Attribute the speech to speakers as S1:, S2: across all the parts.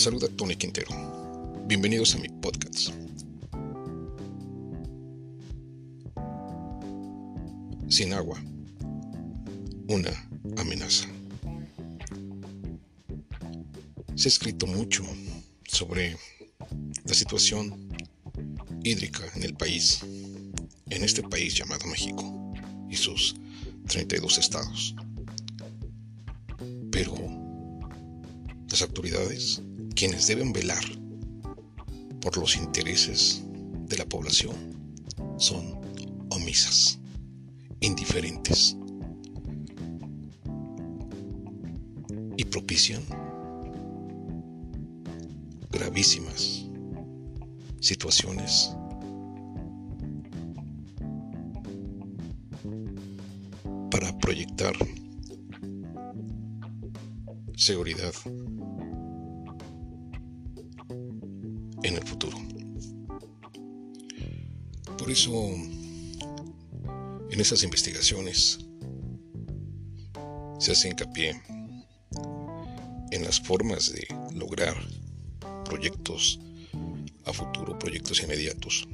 S1: Les saluda Tony Quintero. Bienvenidos a mi podcast. Sin agua. Una amenaza. Se ha escrito mucho sobre la situación hídrica en el país, en este país llamado México y sus 32 estados. Pero las autoridades, quienes deben velar por los intereses de la población, son omisas, indiferentes y propician gravísimas situaciones para proyectar seguridad futuro. Por eso, en esas investigaciones se hace hincapié en las formas de lograr proyectos a futuro, proyectos inmediatos,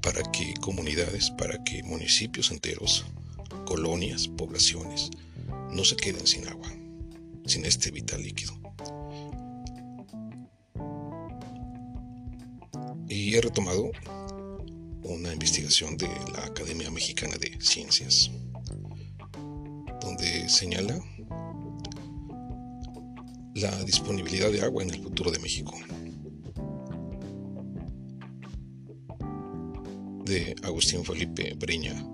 S1: para que comunidades, para que municipios enteros, colonias, poblaciones, no se queden sin agua, sin este vital líquido. He retomado una investigación de la Academia Mexicana de Ciencias, donde señala la disponibilidad de agua en el futuro de México. De Agustín Felipe Breña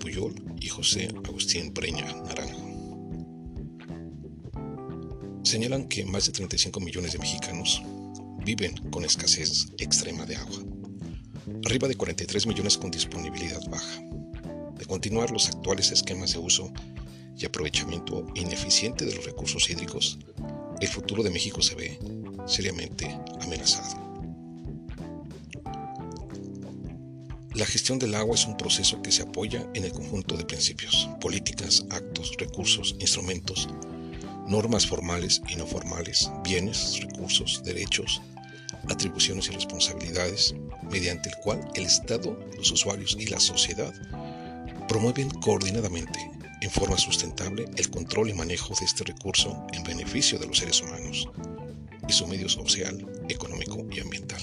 S1: Puyol y José Agustín Breña Naranjo. Señalan que más de 35 millones de mexicanos viven con escasez extrema de agua, arriba de 43 millones con disponibilidad baja. De continuar los actuales esquemas de uso y aprovechamiento ineficiente de los recursos hídricos, el futuro de México se ve seriamente amenazado. La gestión del agua es un proceso que se apoya en el conjunto de principios, políticas, actos, recursos, instrumentos, normas formales y no formales, bienes, recursos, derechos, atribuciones y responsabilidades, mediante el cual el Estado, los usuarios y la sociedad promueven coordinadamente en forma sustentable el control y manejo de este recurso en beneficio de los seres humanos y su medio social, económico y ambiental.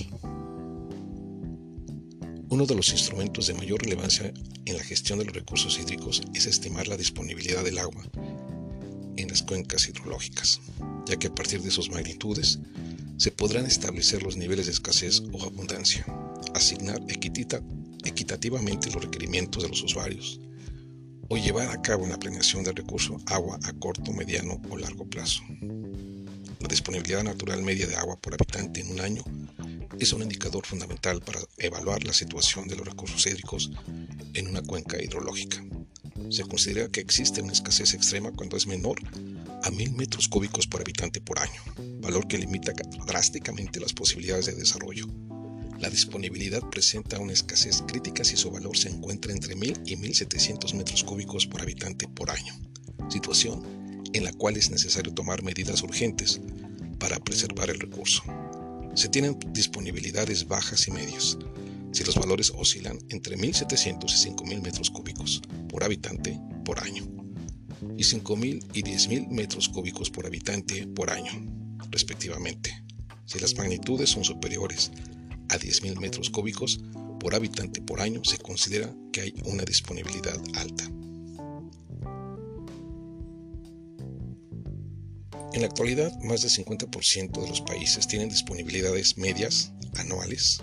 S1: Uno de los instrumentos de mayor relevancia en la gestión de los recursos hídricos es estimar la disponibilidad del agua en las cuencas hidrológicas, ya que a partir de sus magnitudes se podrán establecer los niveles de escasez o abundancia, asignar equitativamente los requerimientos de los usuarios, o llevar a cabo una planeación del recurso agua a corto, mediano o largo plazo. La disponibilidad natural media de agua por habitante en un año es un indicador fundamental para evaluar la situación de los recursos hídricos en una cuenca hidrológica. Se considera que existe una escasez extrema cuando es menor a mil metros cúbicos por habitante por año, valor que limita drásticamente las posibilidades de desarrollo la disponibilidad presenta una escasez crítica si su valor se encuentra entre 1000 y 1700 metros cúbicos por habitante por año, situación en la cual es necesario tomar medidas urgentes para preservar el recurso. Se tienen disponibilidades bajas y medias, si los valores oscilan entre 1700 y 5000 metros cúbicos por habitante por año, y 5000 y 10000 metros cúbicos por habitante por año, respectivamente. Si las magnitudes son superiores a 10.000 metros cúbicos por habitante por año, se considera que hay una disponibilidad alta. En la actualidad, más del 50% de los países tienen disponibilidades medias anuales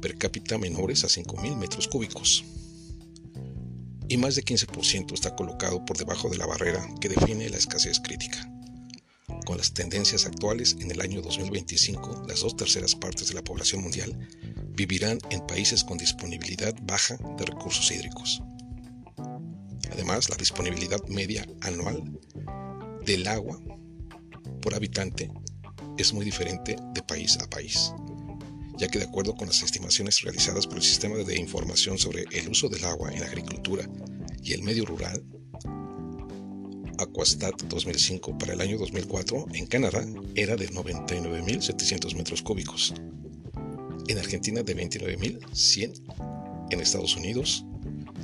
S1: per cápita menores a 5.000 metros cúbicos y más de 15% está colocado por debajo de la barrera que define la escasez crítica. Con las tendencias actuales, en el año 2025, las dos terceras partes de la población mundial vivirán en países con disponibilidad baja de recursos hídricos. Además, la disponibilidad media anual del agua por habitante es muy diferente de país a país, ya que de acuerdo con las estimaciones realizadas por el Sistema de Información sobre el uso del agua en agricultura y el medio rural, Aquastat 2005 para el año 2004 en Canadá era de 99.700 metros cúbicos, en Argentina de 29.100, en Estados Unidos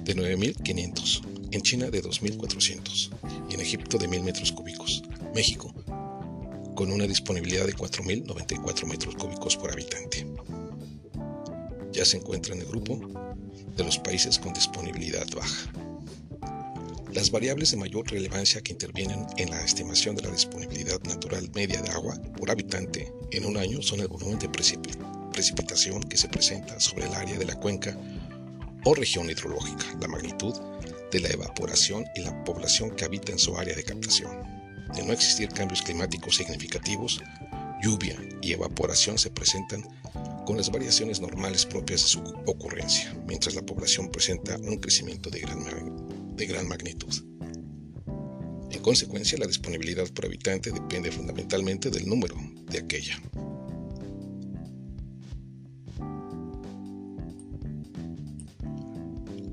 S1: de 9.500, en China de 2.400 y en Egipto de 1.000 metros cúbicos. México, con una disponibilidad de 4.094 metros cúbicos por habitante. Ya se encuentra en el grupo de los países con disponibilidad baja. Las variables de mayor relevancia que intervienen en la estimación de la disponibilidad natural media de agua por habitante en un año son el volumen de precipitación que se presenta sobre el área de la cuenca o región hidrológica, la magnitud de la evaporación y la población que habita en su área de captación. De no existir cambios climáticos significativos, lluvia y evaporación se presentan con las variaciones normales propias de su ocurrencia, mientras la población presenta un crecimiento de gran, magnitud. En consecuencia, la disponibilidad por habitante depende fundamentalmente del número de aquella.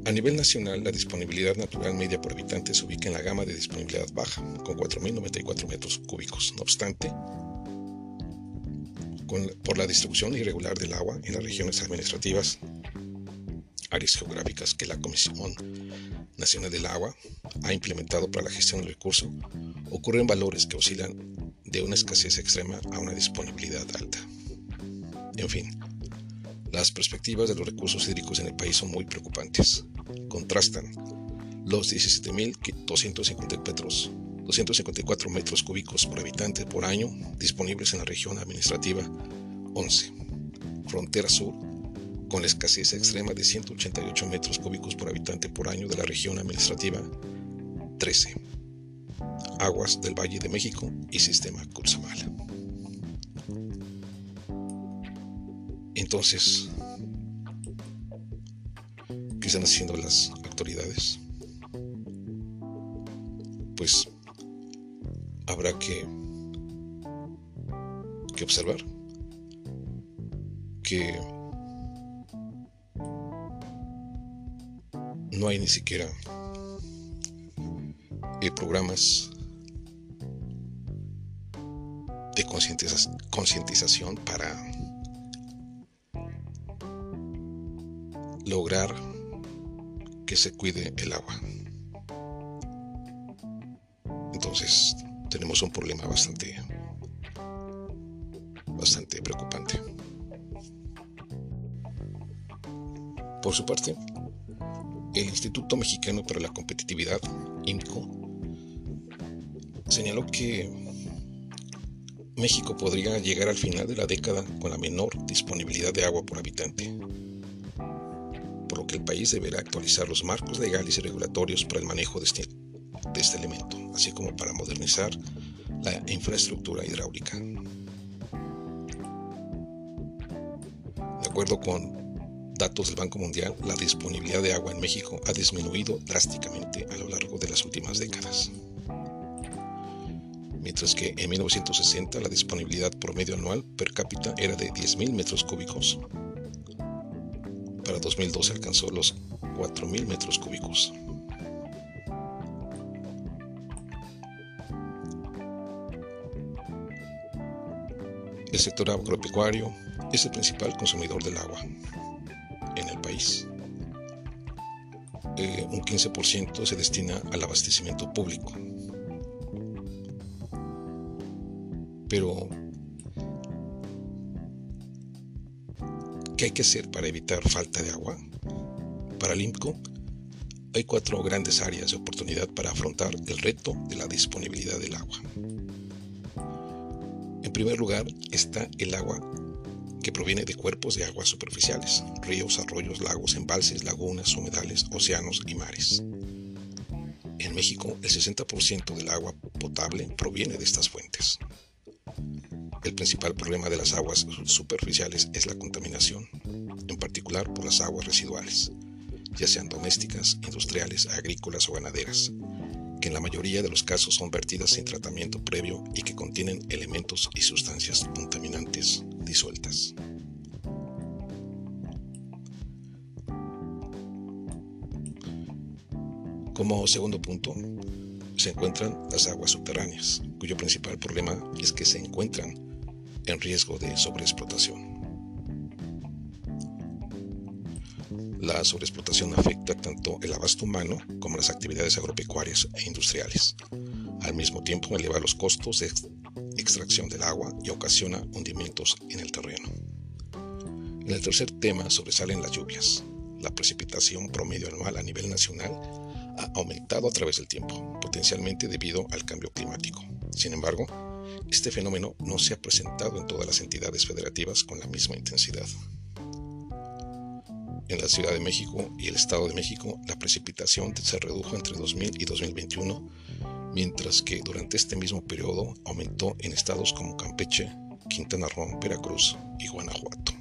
S1: A nivel nacional, la disponibilidad natural media por habitante se ubica en la gama de disponibilidad baja, con 4.094 metros cúbicos. No obstante, por la distribución irregular del agua en las regiones administrativas, áreas geográficas que la Comisión Nacional del Agua ha implementado para la gestión del recurso, ocurren valores que oscilan de una escasez extrema a una disponibilidad alta. En fin, las perspectivas de los recursos hídricos en el país son muy preocupantes contrastan los 17.254 metros cúbicos por habitante por año disponibles en la región administrativa 11, frontera sur, con la escasez extrema de 188 metros cúbicos por habitante por año de la región administrativa 13, aguas del Valle de México y sistema Cutzamala. Entonces, están haciendo las autoridades, pues habrá que, que observar que no hay ni siquiera eh, programas de concientización para lograr que se cuide el agua. Entonces tenemos un problema bastante, bastante preocupante. Por su parte, el Instituto Mexicano para la Competitividad, INCO, señaló que México podría llegar al final de la década con la menor disponibilidad de agua por habitante que el país deberá actualizar los marcos legales y regulatorios para el manejo de este, de este elemento, así como para modernizar la infraestructura hidráulica. De acuerdo con datos del Banco Mundial, la disponibilidad de agua en México ha disminuido drásticamente a lo largo de las últimas décadas. Mientras que en 1960 la disponibilidad promedio anual per cápita era de 10.000 metros cúbicos, para 2012 alcanzó los 4.000 metros cúbicos. El sector agropecuario es el principal consumidor del agua en el país. Eh, un 15% se destina al abastecimiento público. Pero ¿Qué hay que hacer para evitar falta de agua? Para el hay cuatro grandes áreas de oportunidad para afrontar el reto de la disponibilidad del agua. En primer lugar está el agua que proviene de cuerpos de aguas superficiales, ríos, arroyos, lagos, embalses, lagunas, humedales, océanos y mares. En México, el 60% del agua potable proviene de estas fuentes. El principal problema de las aguas superficiales es la contaminación, en particular por las aguas residuales, ya sean domésticas, industriales, agrícolas o ganaderas, que en la mayoría de los casos son vertidas sin tratamiento previo y que contienen elementos y sustancias contaminantes disueltas. Como segundo punto, se encuentran las aguas subterráneas, cuyo principal problema es que se encuentran en riesgo de sobreexplotación. La sobreexplotación afecta tanto el abasto humano como las actividades agropecuarias e industriales. Al mismo tiempo eleva los costos de extracción del agua y ocasiona hundimientos en el terreno. En el tercer tema sobresalen las lluvias. La precipitación promedio anual a nivel nacional ha aumentado a través del tiempo, potencialmente debido al cambio climático. Sin embargo, este fenómeno no se ha presentado en todas las entidades federativas con la misma intensidad. En la Ciudad de México y el Estado de México, la precipitación se redujo entre 2000 y 2021, mientras que durante este mismo periodo aumentó en estados como Campeche, Quintana Roo, Veracruz y Guanajuato.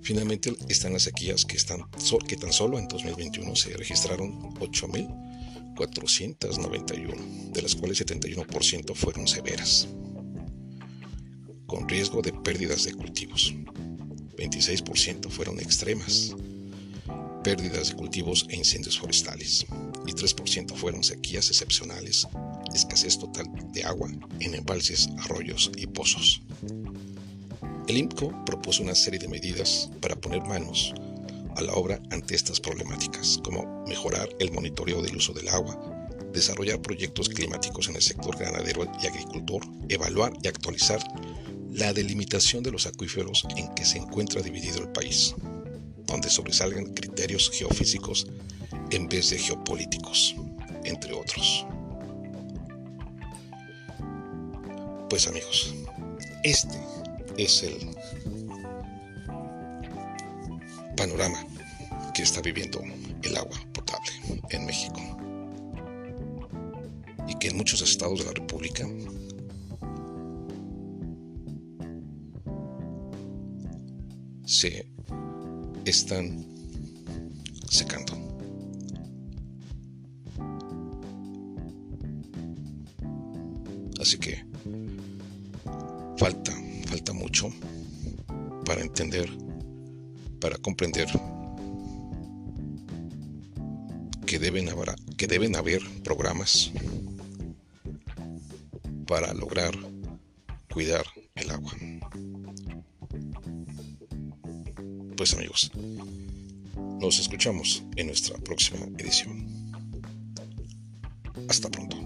S1: Finalmente están las sequías que, están, que tan solo en 2021 se registraron 8.491, de las cuales 71% fueron severas, con riesgo de pérdidas de cultivos. 26% fueron extremas, pérdidas de cultivos e incendios forestales, y 3% fueron sequías excepcionales, escasez total de agua en embalses, arroyos y pozos. El IMCO propuso una serie de medidas para poner manos a la obra ante estas problemáticas, como mejorar el monitoreo del uso del agua, desarrollar proyectos climáticos en el sector ganadero y agricultor, evaluar y actualizar la delimitación de los acuíferos en que se encuentra dividido el país, donde sobresalgan criterios geofísicos en vez de geopolíticos, entre otros. Pues amigos, este es el panorama que está viviendo el agua potable en México y que en muchos estados de la República se están secando. Así que falta falta mucho para entender, para comprender que deben haber, que deben haber programas para lograr cuidar el agua. Pues amigos, nos escuchamos en nuestra próxima edición. Hasta pronto.